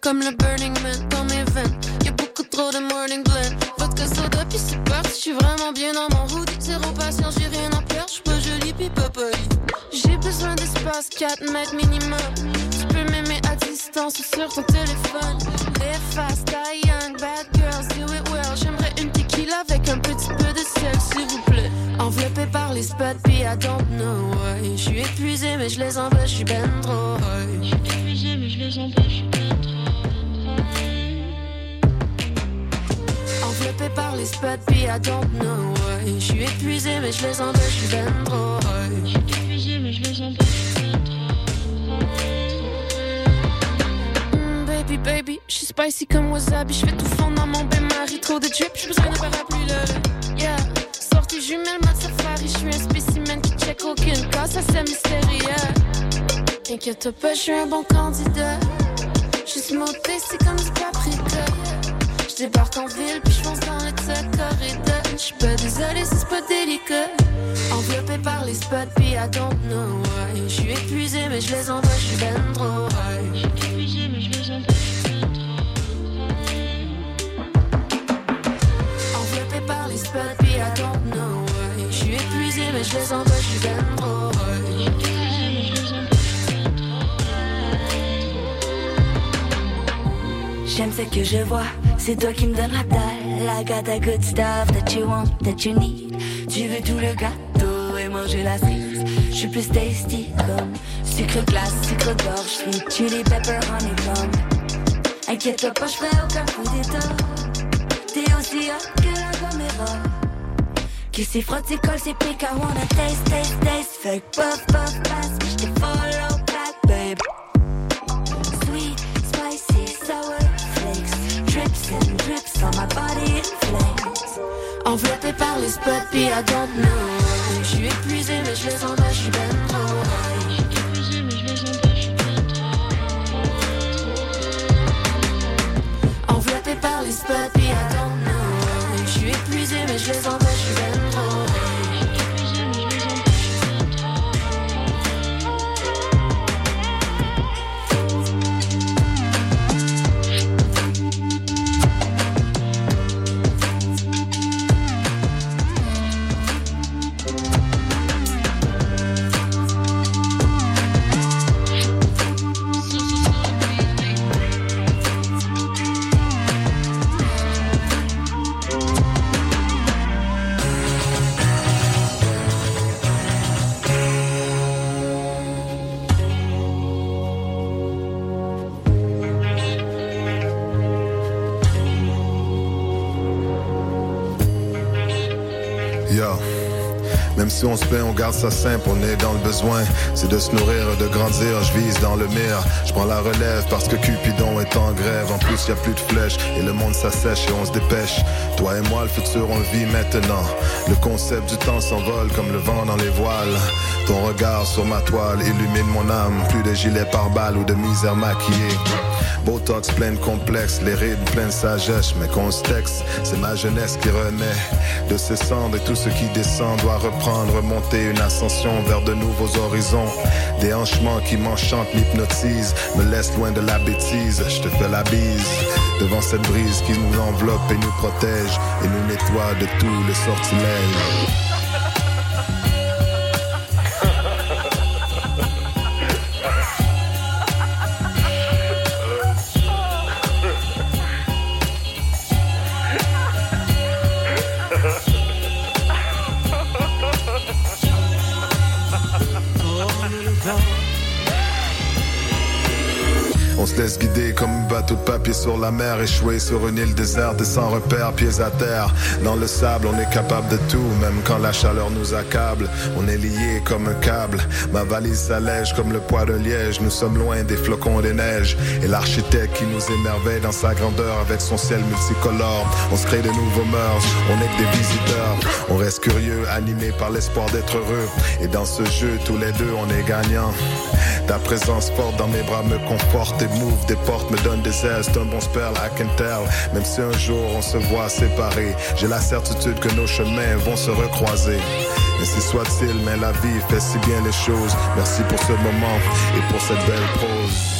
comme le Burning Man dans mes veines. Y'a beaucoup trop de morning blend. Vodka soda, puis c'est parti. J'suis vraiment bien dans mon hoodie. Zéro patience, j'ai rien à perdre. J'suis pas jolie, pis pas. J'ai besoin d'espace, 4 mètres minimum. Tu peux m'aimer à distance sur ton téléphone. Live fast, die young, bad girls, do it well. J'aimerais une tequila avec un petit peu de sel, s'il vous plaît. Enveloppé par les spots, puis I don't know why. J'suis épuisé, mais je les empêche, j'suis ben trop high. J'suis épuisé, mais je les empêche, j'suis ben high. Enveloppé par les spots, puis I don't know why. J'suis épuisé, mais je les empêche, j'suis ben trop high. J'suis épuisé, mais je les empêche, j'suis ben trop. Mm, Baby, baby, j'suis spicy comme wasabi. J'fais tout fondre dans mon bain-marie. Trop de drip, j'suis besoin de parapluie, là. Yeah. Sortie jumelle, mode safari. J'suis un spécimen qui check aucune casse, ça c'est mystérieux. T'inquiète pas, j'suis un bon candidat. J'suis smoothé, c'est comme du paprika. J'débarque en ville, puis j'fonce dans le tas corridor. J'suis pas désolé, si c'est pas délicat. Enveloppé par les spots, puis I don't know why. J'suis épuisé, mais je les envoie, j'suis ben trop high. J'suis épuisé, mais je les envoie, j'suis ben trop Enveloppé par les spots, puis I don't know why. J'suis épuisé, mais je les envoie, j'suis ben trop high. J'aime ce que je vois, c'est toi qui me donne la dalle. I got that good stuff that you want, that you need. Tu veux tout le gâteau et manger la cerise. Je suis plus tasty comme sucre glace, sucre d'orge, sweet chili pepper honeycomb. Inquiète-toi pas, je aucun coup d'état. T'es aussi hot que la caméra. Qui s'y frotte, s'y colle, s'y pique, I wanna taste, taste, taste. Que puff, puff, pass, j't'ai follow Enveloppé par les spots, I don't know. J'suis épuisé, mais je les trop Enveloppé par les spots, I don't know. J'suis épuisé, mais je les ben on se plaint, on garde ça simple, on est dans le besoin. C'est de se nourrir, de grandir, je vise dans le mire. Je prends la relève parce que Cupidon est en grève. En plus, y a plus de flèches et le monde s'assèche et on se dépêche. Toi et moi, le futur, on vit maintenant. Le concept du temps s'envole comme le vent dans les voiles. Ton regard sur ma toile illumine mon âme. Plus de gilets par balles ou de misère maquillée. Botox plein de complexes, les rides pleines de sagesse. Mais qu'on c'est ma jeunesse qui renaît de ses cendres et tout ce qui descend doit reprendre, remonter une ascension vers de nouveaux horizons. Des hanchements qui m'enchantent, m'hypnotisent, me laissent loin de la bêtise. Je te fais la bise devant cette brise qui nous enveloppe et nous protège et nous nettoie de tous les sortilèges. Sur la mer, échoué sur une île déserte et sans repère, pieds à terre. Dans le sable, on est capable de tout, même quand la chaleur nous accable. On est lié comme un câble. Ma valise s'allège comme le poids de liège. Nous sommes loin des flocons des neiges. Et l'architecte qui nous émerveille dans sa grandeur avec son ciel multicolore. On se crée de nouveaux mœurs, on est que des visiteurs. On reste curieux, animé par l'espoir d'être heureux. Et dans ce jeu, tous les deux, on est gagnants. Ta présence forte dans mes bras me conforte et m'ouvre des portes, me donne des ailes, un bon spell, I can. Même si un jour on se voit séparés, j'ai la certitude que nos chemins vont se recroiser. Ainsi soit-il, mais la vie fait si bien les choses. Merci pour ce moment et pour cette belle pause.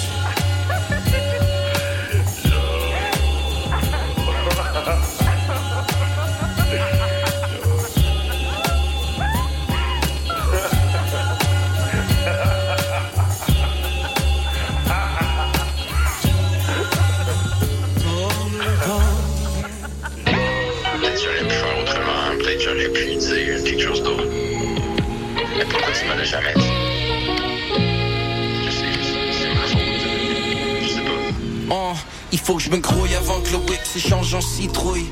Faut que je me grouille avant que le whip s'échange en citrouille.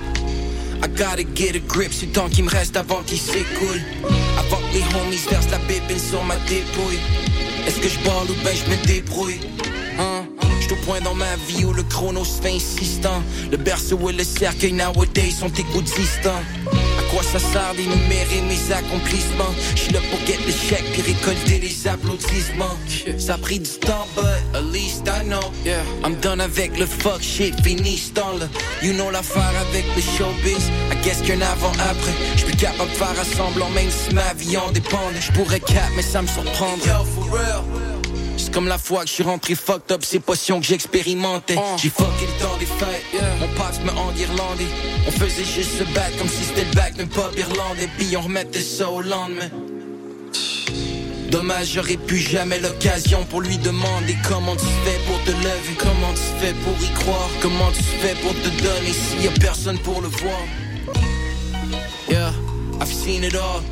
I gotta get a grip, c'est le temps qui me reste avant qu'il s'écoule. Avant que les homies versent la bébé sur ma dépouille. Est-ce que je parle ou ben je me débrouille? Hein? J'suis point dans ma vie où le chrono se fait insistant. Le berceau et le cercueil nowadays sont égoutistants sert d'énumérer mes accomplissements. J'suis là pour get le chèque puis récolter les applaudissements. Ça a pris du temps but at least I know. Yeah. I'm done avec le fuck shit, fini ce temps-là. You know l'affaire avec le showbiz. I guess qu'un avant après J'suis capable de faire assemblant même si ma vie en dépend. J'pourrais cap mais ça me surprendrait. Yo for real c'est comme la fois que je suis rentré fucked up, ces potions que j'expérimentais. Uh. J'ai fucké le temps des fêtes, mon passe me en irlandais. On faisait juste se battre comme si c'était le bac même pas irlandais. Puis on remettait ça au lendemain. Dommage, j'aurais pu jamais l'occasion pour lui demander comment tu fais pour te lever, comment tu fais pour y croire, comment tu fais pour te donner s'il y a personne pour le voir. Yeah, I've seen it all.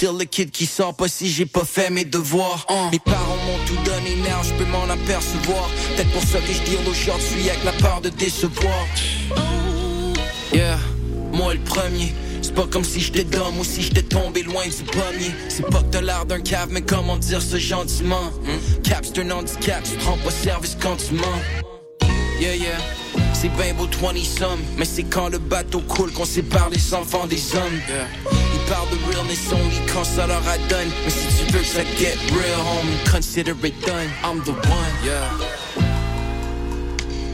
Still le kid qui sort pas si j'ai pas fait mes devoirs. Uh. Mes parents m'ont tout donné, now je peux m'en apercevoir. Peut-être pour ça que je dis aujourd'hui avec la part de décevoir. Yeah, moi le premier. C'est pas comme si j'étais d'homme ou si j'étais tombé loin du pommier. C'est pas que t'as l'air d'un cave, mais comment dire ce gentiment? Hmm? Cap, c'est un handicap, tu prends pas service quand tu mens. Yeah, yeah. C'est bien beau 20 sommes, mais c'est quand le bateau coule qu'on sépare les enfants des hommes. Ils parlent de realness only quand ça leur a donné. Mais si tu veux que ça get real, homie, consider it done. I'm the one, yeah.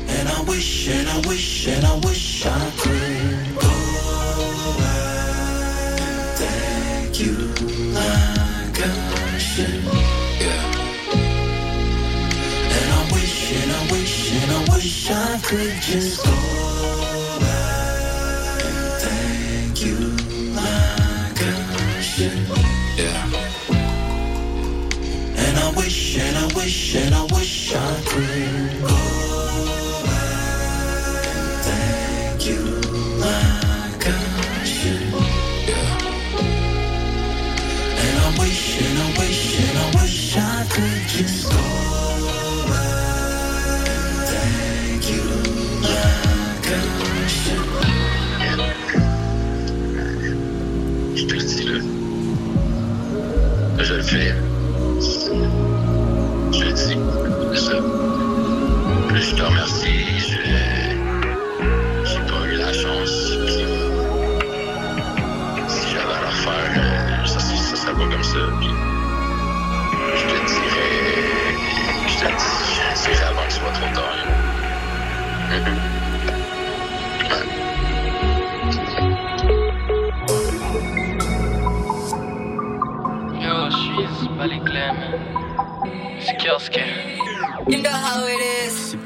And I wish, and I wish, and I wish I could go back. Thank you and I wish I could just go back and thank you like I should. Yeah. And I wish, and I wish, and I wish I could go je dis. Je te remercie.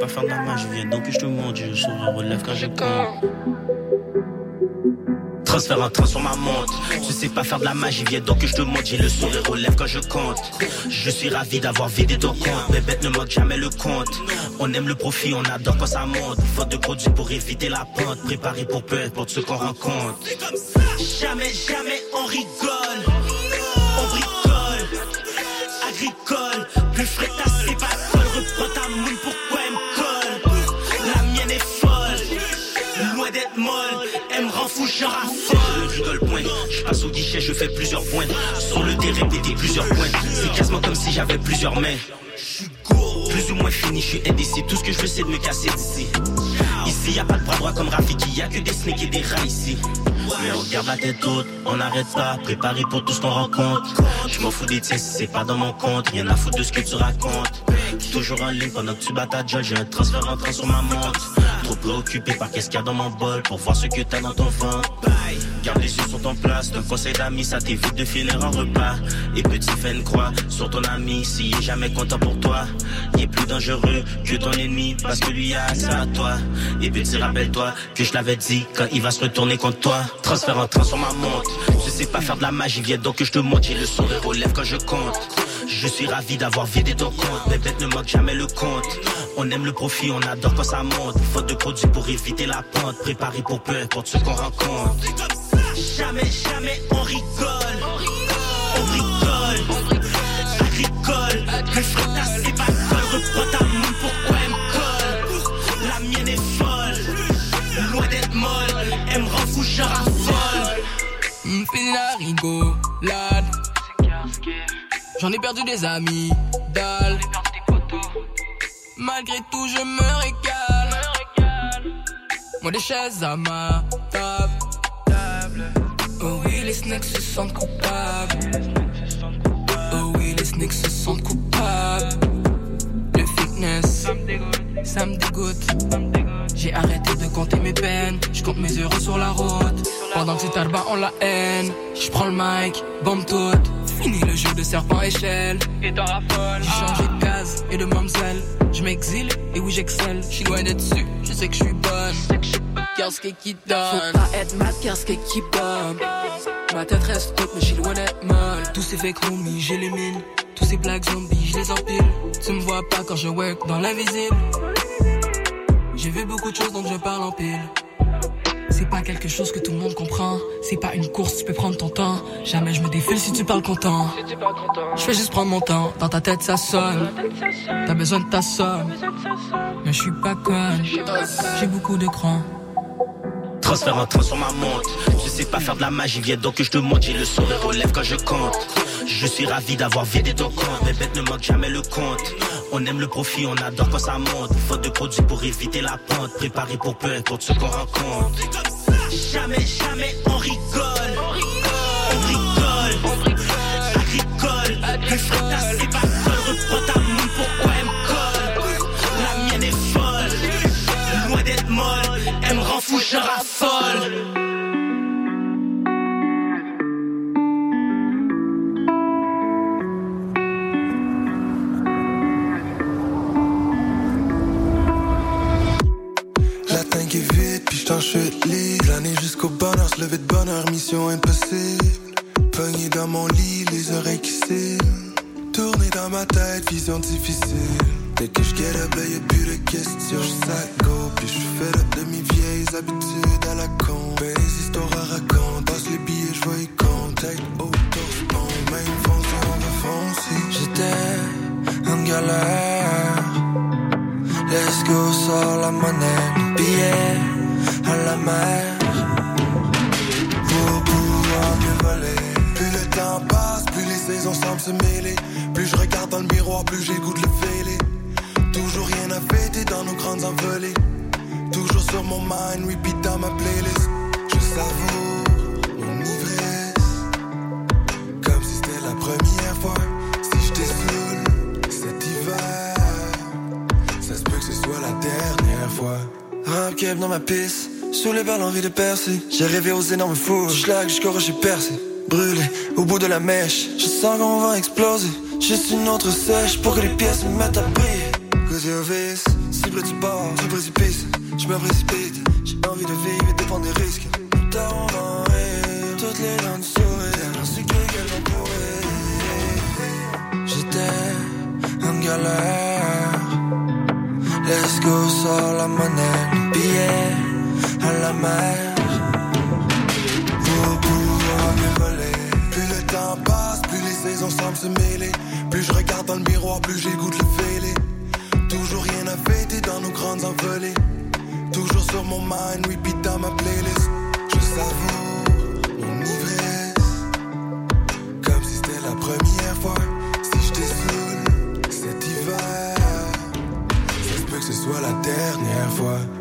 Pas faire de la magie, viens donc que je te montre. Je souris, relève quand je compte. Transfère un train sur ma montre. Je sais pas faire de la magie, viens donc que je te montre. J'ai le sourire relève quand je compte. Je suis ravi d'avoir vidé ton compte. Mes bêtes ne manquent jamais le compte. On aime le profit, on adore quand ça monte. Faute de produits pour éviter la pente. Préparé pour peu importe ce qu'on rencontre. Jamais, jamais on rigole. On bricole. Agricole. Plus frais je raffole. Je point. Je passe au guichet, je fais plusieurs points. Sur le dé, répéter plusieurs points. C'est quasiment comme si j'avais plusieurs mains. Plus ou moins fini, je suis indécis. Tout ce que je veux, c'est de me casser d'ici. Ici, y a pas de bras droit comme Rafiki, y a que des snakes et des rats ici. Mais on garde la tête haute, on n'arrête pas, préparé pour tout ce qu'on rencontre. Je m'en fous des tiens c'est pas dans mon compte, rien à foutre de ce que tu racontes. Toujours en ligne pendant que tu bats ta j'ai un transfert entrant sur ma montre. Trop préoccupé par qu'est-ce qu'il y a dans mon bol pour voir ce que t'as dans ton ventre. Garde les yeux sur ton place, d'un conseil d'amis, ça t'évite de filer en repas. Et petit une croix sur ton ami, s'il est jamais content pour toi. Il est plus dangereux que ton ennemi, parce que lui a ça à toi. Et petit rappelle-toi que je l'avais dit quand il va se retourner contre toi. Transfert en train sur ma montre. Je sais pas faire de la magie, viens donc que je te montre. J'ai le son de relève quand je compte. Je suis ravi d'avoir vidé ton compte. Mes bêtes ne manquent jamais le compte. On aime le profit, on adore quand ça monte. Faute de produits pour éviter la pente. Préparé pour peu importe ce qu'on rencontre. Jamais, jamais on rigole. On rigole. On rigole. Ça rigole. Le frère c'est pas folle. Reprends ta main, pourquoi elle me colle? La mienne est folle. Loin d'être molle. Elle me rend fou, je raffole. M'fais la rigolade. J'en ai perdu des amis, dalle. Malgré tout, je me régale. Moi, des chaises à ma table. Oh oui, les snacks se sentent coupables. Oh oui, les snacks se sentent coupables. Le fitness, ça me dégoûte. J'ai arrêté de compter mes peines. Je compte mes euros sur la route. Pendant que c'est tarba on la haine. Je prends le mic, bombe toute. Fini le jeu de serpent échelle. Et t'en raffoles. J'ai changé de case et de mamzelle. Je m'exile et oui j'excelle. Je suis loin d'être dessus, je sais que je suis bonne. Qu'est-ce qui donne? Faut pas être mad, qu'est-ce qui bombe? Ma tête reste toute, mais je suis loin d'être molle. Tous ces fake homies, j'élimine. Tous ces blagues zombies, je les empile. Tu me vois pas quand je work dans l'invisible. J'ai vu beaucoup de choses donc je parle en pile. C'est pas quelque chose que tout le monde comprend. C'est pas une course, tu peux prendre ton temps. Jamais je me défile si tu parles content. Je fais juste prendre mon temps. Dans ta tête, ça sonne. T'as besoin de ta somme. Mais je suis pas conne. J'ai beaucoup de crans. Transfert en train sur ma montre. Je sais pas faire de la magie, viens donc que je te montre. J'ai le sourire aux lèvres quand je compte. Je suis ravi d'avoir vidé ton compte. Mais bête ne manque jamais le compte. On aime le profit, on adore quand ça monte. Faute de produits pour éviter la pente. Préparé pour peu importe ce qu'on rencontre. Jamais, jamais on rigole. On rigole. On rigole. On rigole. Agricole. Plus frère, c'est pas seul. Reprends ta main, pourquoi elle me colle La mienne est folle. Loin d'être molle. Elle me rend fou, je raffole. L'année jusqu'au bonheur, se lever de bonheur, mission impossible. Pogné dans mon lit, les oreilles qui Tourner dans ma tête, vision difficile. Dès que je get up, y'a plus de questions. Je go, puis je fais de mes vieilles habitudes à la con. Ben, les histoires à raconter. Passe les billets, je vois y contact. Auto, même foncer, on va foncer. J'étais en galère. Let's go, sors la monnaie, billet la mer pour pouvoir mieux voler. Plus le temps passe, plus les saisons semblent se mêler. Plus je regarde dans le miroir, plus de le fêler. Toujours rien à fêter dans nos grandes envolées. Toujours sur mon mind, repeat dans ma playlist. Je savoure mon ivresse. Comme si c'était la première fois. Si je saoul cet hiver, ça se peut que ce soit la dernière fois. Rap dans ma piste, sous les balles envie de percer. J'ai rêvé aux énormes fours, schlag jusqu'au rocher percé. Brûlé au bout de la mèche, je sens qu'on va exploser. Juste une autre sèche pour que les pièces me mettent à briller. Cosy au vice, si près du bord, du précipice, je me précipite. J'ai envie de vivre et dépendre des risques. Tard on va rire, toutes les dents du sourire, ainsi que qu'elles vont courir. J'étais en galère. Let's go, sors la monnaie la mer. Pouvoir mieux voler. Plus le temps passe, plus les saisons semblent se mêler. Plus je regarde dans le miroir, plus j'ai goût de le fêler. Toujours rien à fêter dans nos grandes envolées. Toujours sur mon mind, repeat dans ma playlist. Je savoure mon ivresse. Comme si c'était la première fois. Si je saoul cet hiver, peut que ce soit la dernière fois.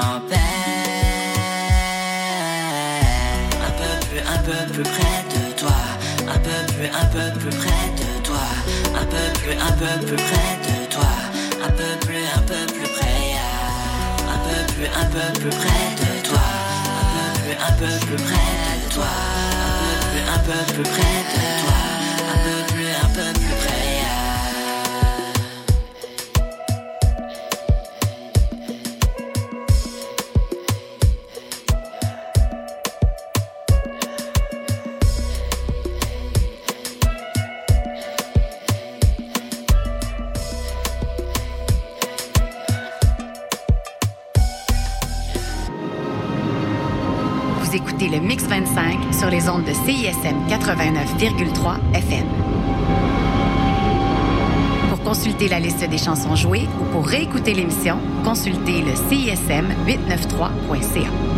Un peu plus, un peu plus près de toi. Un peu plus, un peu plus près de toi. Un peu plus, un peu plus près de toi. Un peu plus, un peu plus près. Un peu plus, un peu plus près de toi. Un peu plus, un peu plus près de toi. Un peu plus, un peu plus près de toi. 89,3 FM. Pour consulter la liste des chansons jouées ou pour réécouter l'émission, consultez le CISM 893.ca.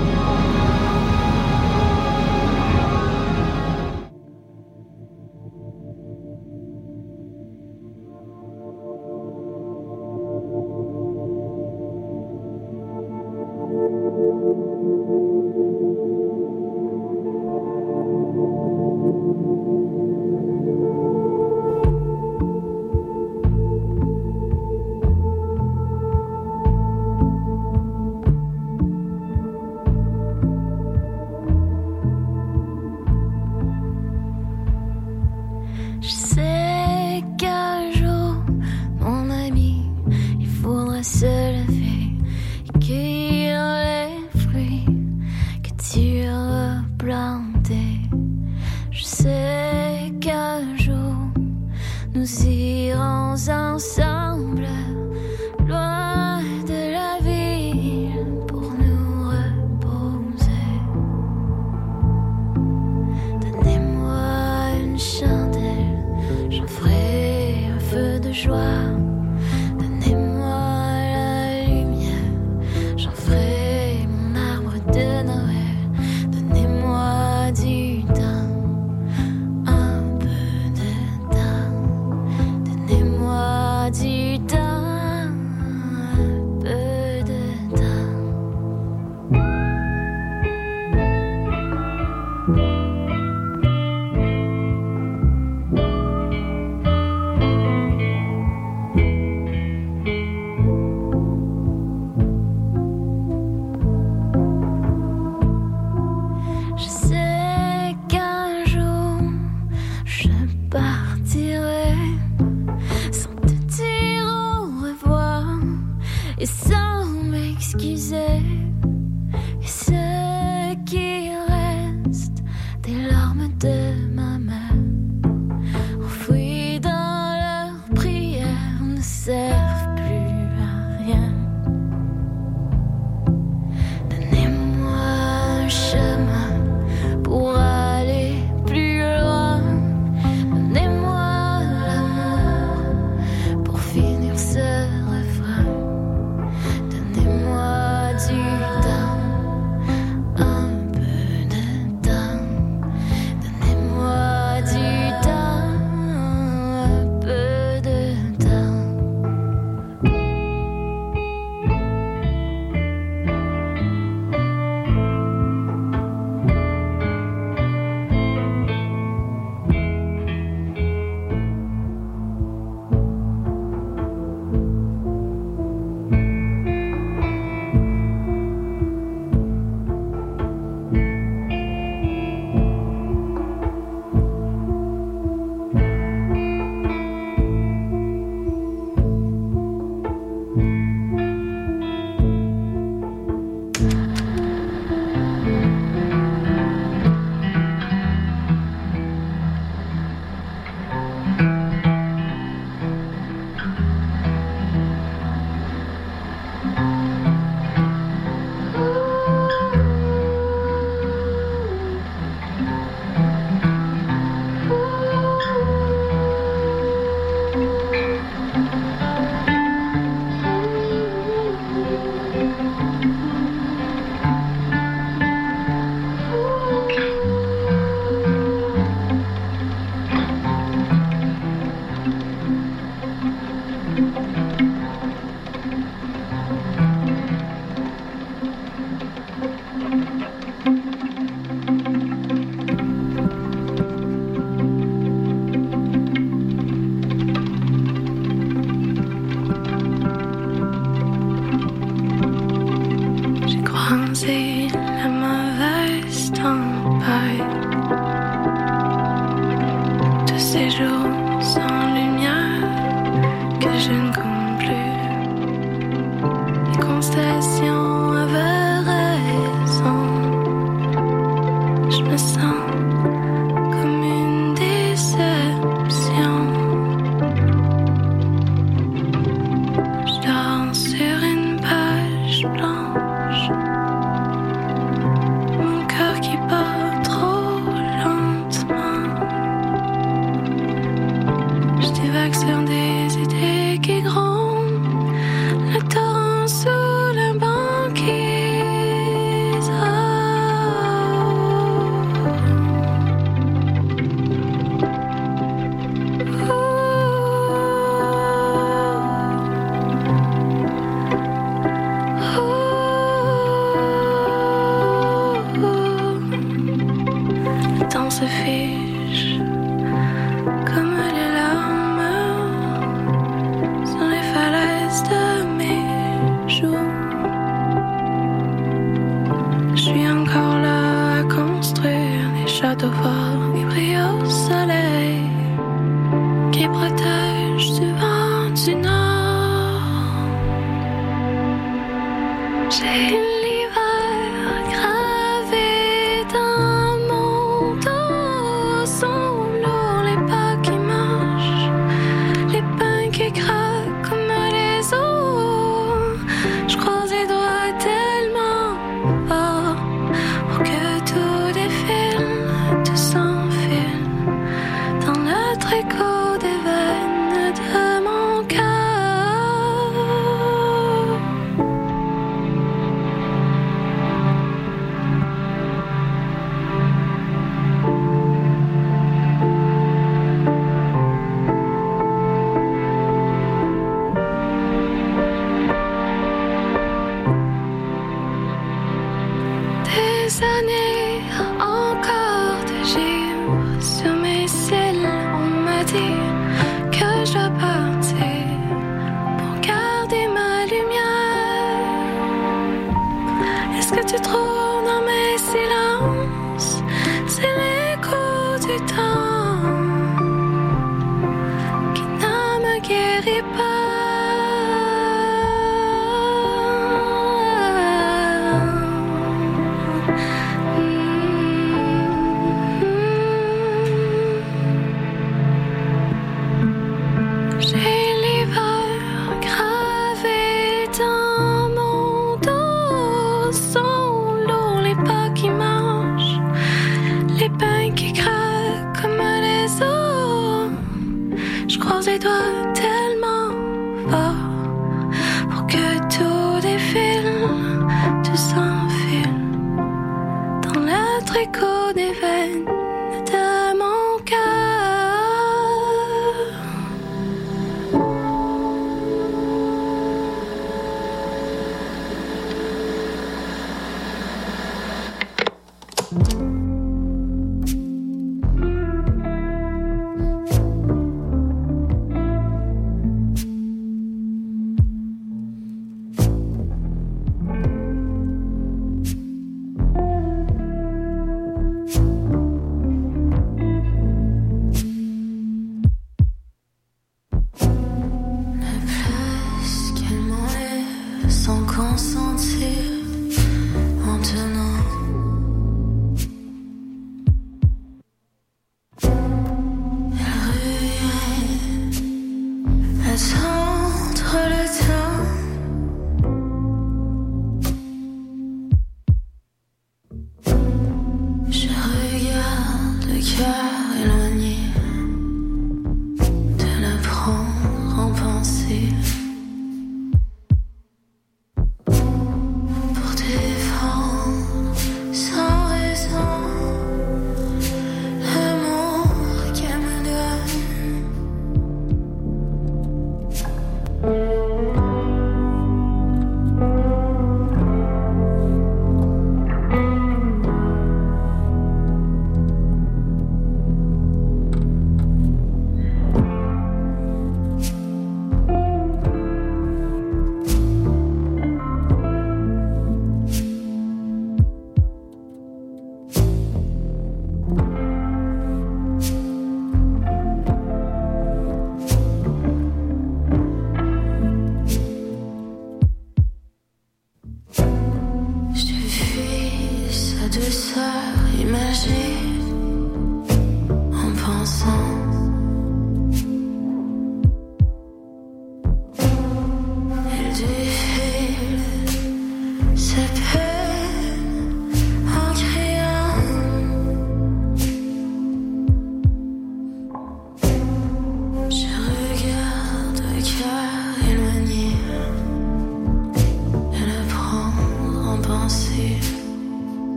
I could.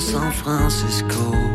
San Francisco.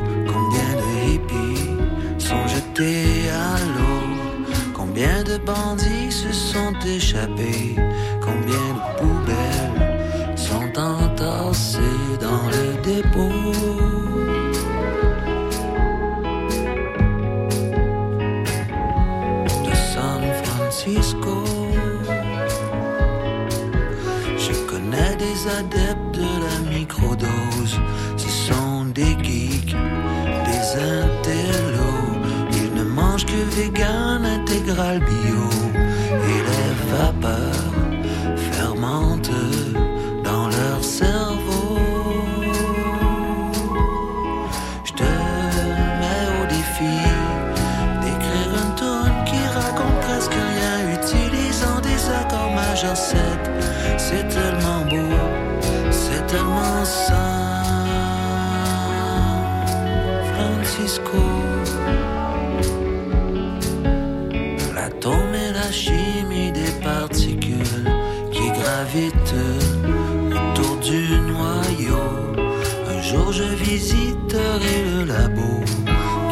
jour je visiterai le labo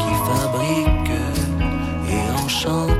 qui fabrique et enchante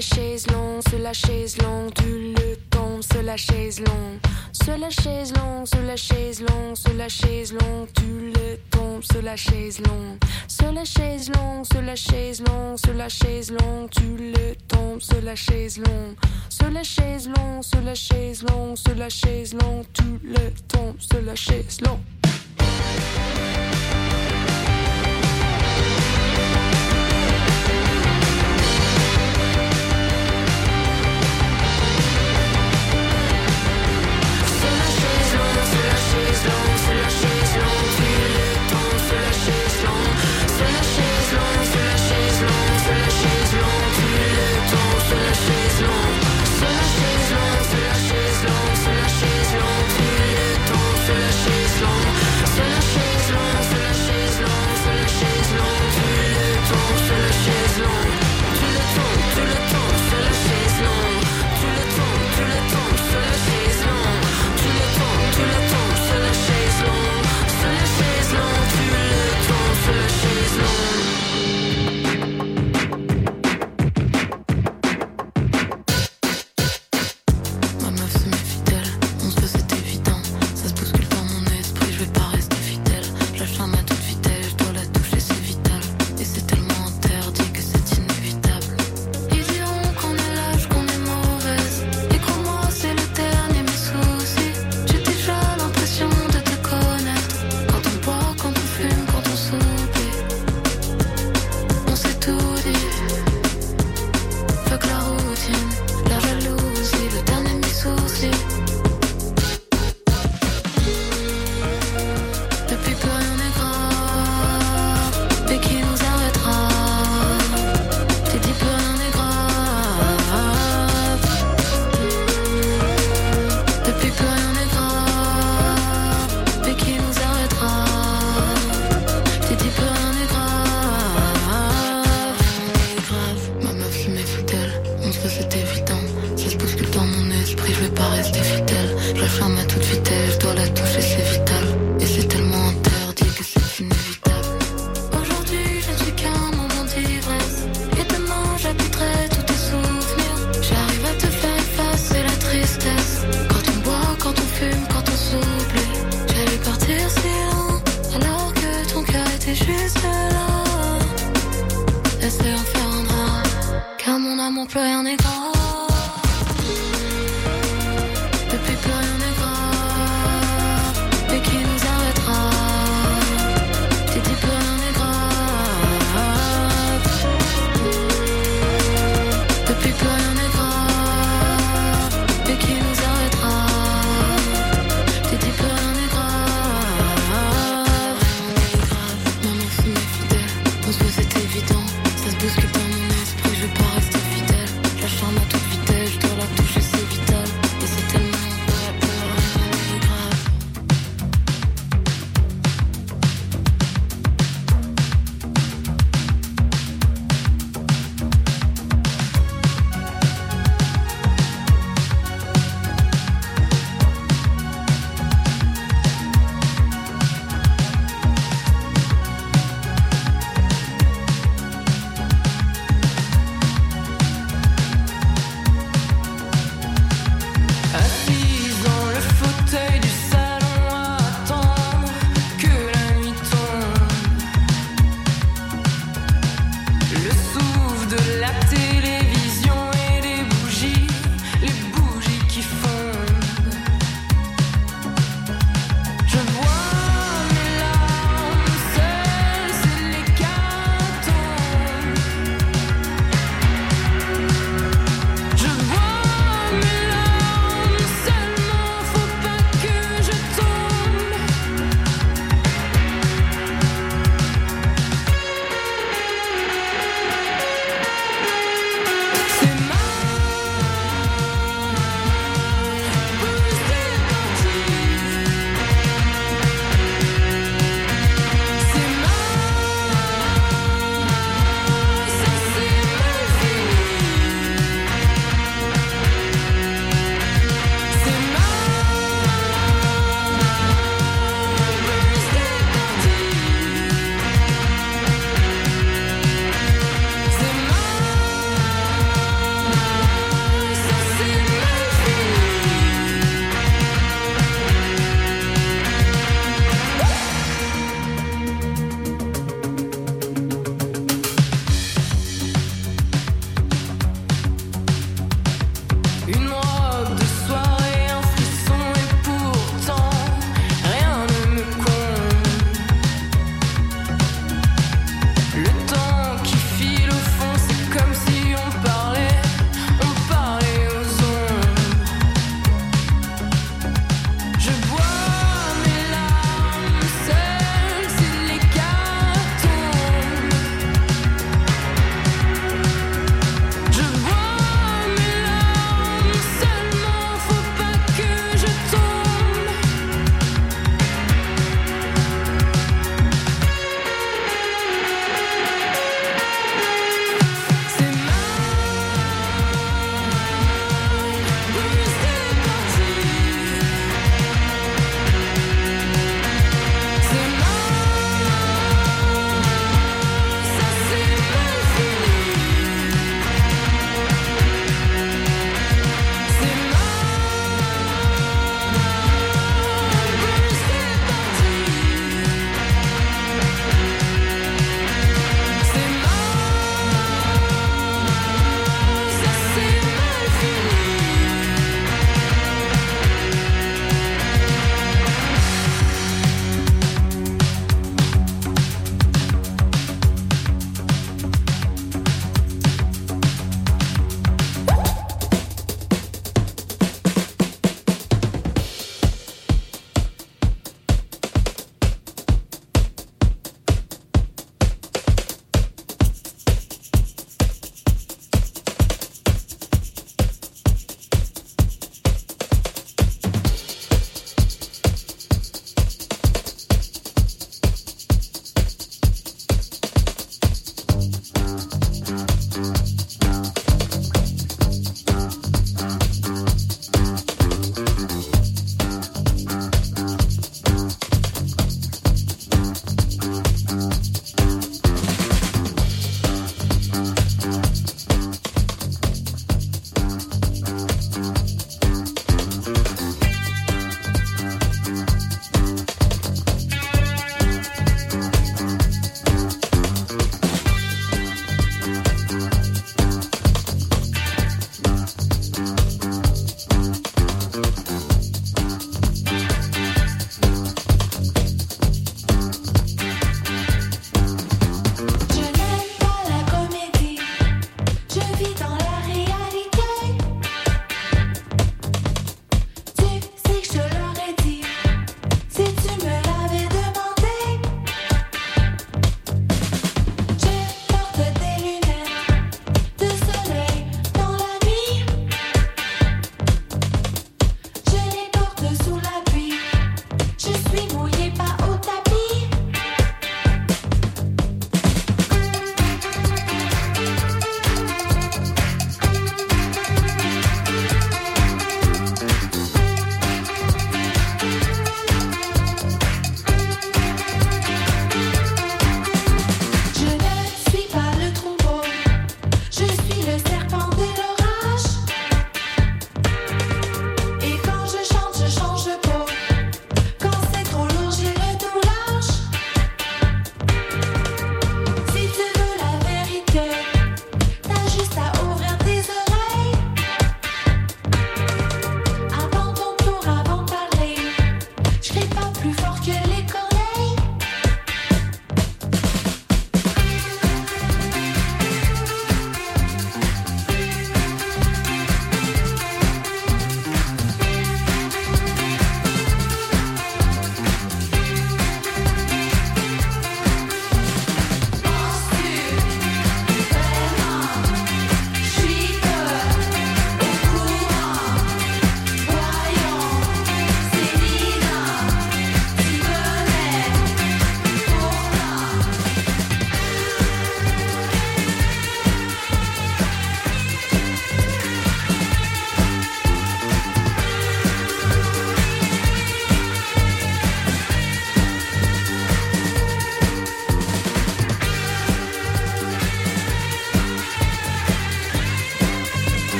chaise longue, la chaise longue, tu le tombes, se la chaise longue, se la chaise longue, se la chaise longue, se la chaise longue, tu le tombes, se la chaise longue, se la chaise longue, se la chaise longue, se la chaise longue, tu le tombes, se la chaise longue, se la chaise longue, se la chaise longue, se la chaise longue, tu le tombes, se la chaise longue.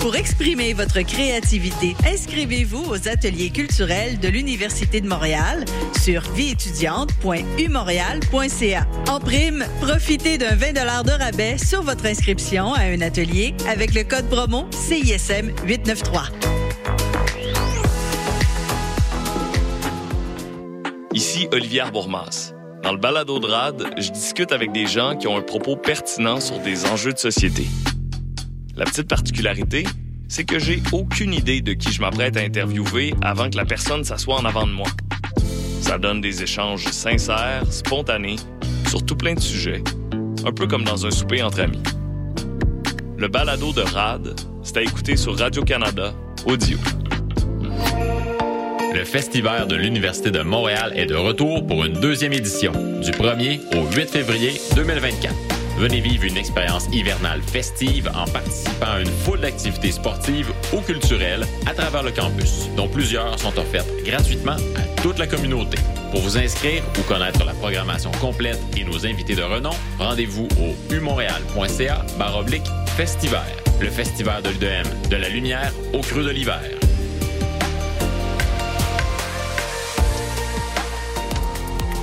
Pour exprimer votre créativité, inscrivez-vous aux ateliers culturels de l'Université de Montréal sur vieétudiante.umontréal.ca. En prime, profitez d'un 20 de rabais sur votre inscription à un atelier avec le code promo CISM 893. Ici Olivier Bourmas. Dans le balado de RAD, je discute avec des gens qui ont un propos pertinent sur des enjeux de société. La petite particularité, c'est que j'ai aucune idée de qui je m'apprête à interviewer avant que la personne s'assoie en avant de moi. Ça donne des échanges sincères, spontanés, sur tout plein de sujets, un peu comme dans un souper entre amis. Le balado de RAD, c'est à écouter sur Radio-Canada, audio. Le Festival de l'Université de Montréal est de retour pour une deuxième édition, du 1er au 8 février 2024. Venez vivre une expérience hivernale festive en participant à une foule d'activités sportives ou culturelles à travers le campus, dont plusieurs sont offertes gratuitement à toute la communauté. Pour vous inscrire ou connaître la programmation complète et nos invités de renom, rendez-vous au umontréal.ca baroblique festival. Le festival de l'UDM, de la lumière au creux de l'hiver.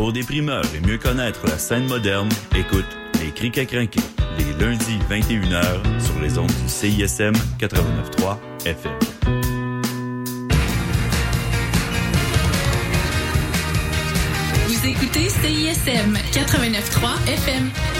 Pour des primeurs et mieux connaître la scène moderne, écoute Les Criques à crinquer, les lundis 21h sur les ondes du CISM 89.3 FM. Vous écoutez CISM 89.3 FM.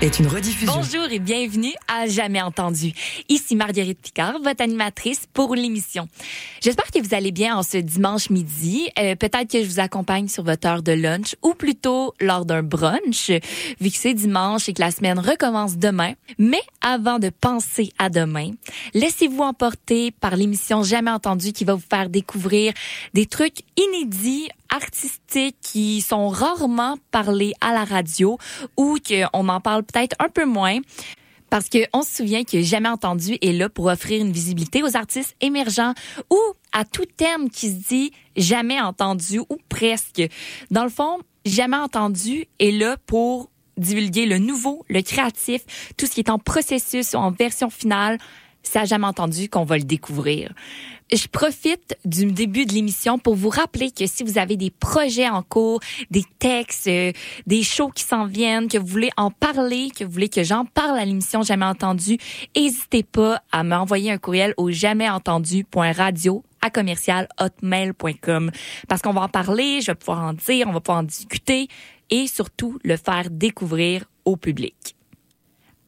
est une rediffusion. Bonjour et bienvenue à Jamais Entendu. Ici Marguerite Picard, votre animatrice pour l'émission. J'espère que vous allez bien en ce dimanche midi. Euh, Peut-être que je vous accompagne sur votre heure de lunch ou plutôt lors d'un brunch, vu que c'est dimanche et que la semaine recommence demain. Mais avant de penser à demain, laissez-vous emporter par l'émission Jamais Entendu qui va vous faire découvrir des trucs inédits artistiques qui sont rarement parlés à la radio ou qu'on en parle peut-être un peu moins. Parce qu'on se souvient que Jamais Entendu est là pour offrir une visibilité aux artistes émergents ou à tout terme qui se dit jamais entendu ou presque. Dans le fond, Jamais Entendu est là pour divulguer le nouveau, le créatif, tout ce qui est en processus ou en version finale. C'est à Jamais Entendu qu'on va le découvrir. Je profite du début de l'émission pour vous rappeler que si vous avez des projets en cours, des textes, euh, des shows qui s'en viennent, que vous voulez en parler, que vous voulez que j'en parle à l'émission Jamais Entendu, n'hésitez pas à m'envoyer un courriel au jamaisentendu.radio à commercial hotmail.com parce qu'on va en parler, je vais pouvoir en dire, on va pouvoir en discuter et surtout le faire découvrir au public.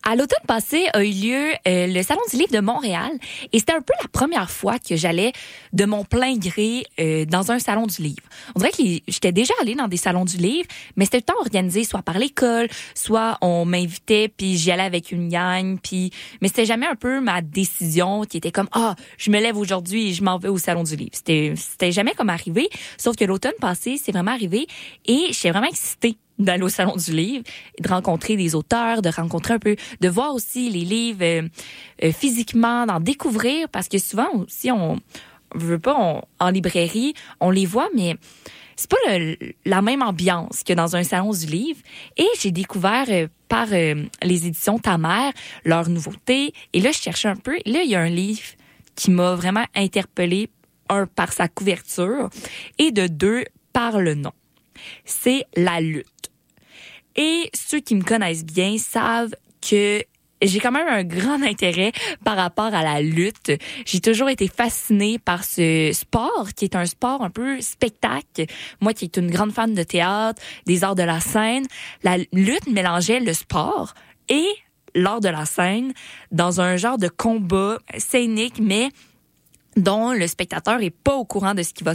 À l'automne passé a eu lieu euh, le Salon du livre de Montréal et c'était un peu la première fois que j'allais de mon plein gré euh, dans un salon du livre. On dirait que j'étais déjà allée dans des salons du livre, mais c'était le temps organisé soit par l'école, soit on m'invitait puis j'y allais avec une gang puis mais c'était jamais un peu ma décision qui était comme ah, je me lève aujourd'hui et je m'en vais au salon du livre. C'était c'était jamais comme arrivé, sauf que l'automne passé, c'est vraiment arrivé et j'étais vraiment excitée d'aller au salon du livre, de rencontrer des auteurs, de rencontrer un peu, de voir aussi les livres euh, euh, physiquement, d'en découvrir, parce que souvent aussi on veut pas on- en librairie, on les voit, mais c'est pas le- la même ambiance que dans un salon du livre. Et j'ai découvert euh, par euh, les éditions Ta mère leurs nouveautés. Et là, je cherchais un peu. Et là, il y a un livre qui m'a vraiment interpellée, un par sa couverture et de deux par le nom. C'est La lutte. Et ceux qui me connaissent bien savent que j'ai quand même un grand intérêt par rapport à la lutte. J'ai toujours été fascinée par ce sport qui est un sport un peu spectacle. Moi qui est une grande fan de théâtre, des arts de la scène, la lutte mélangeait le sport et l'art de la scène dans un genre de combat scénique mais dont le spectateur est pas au courant de ce qui va se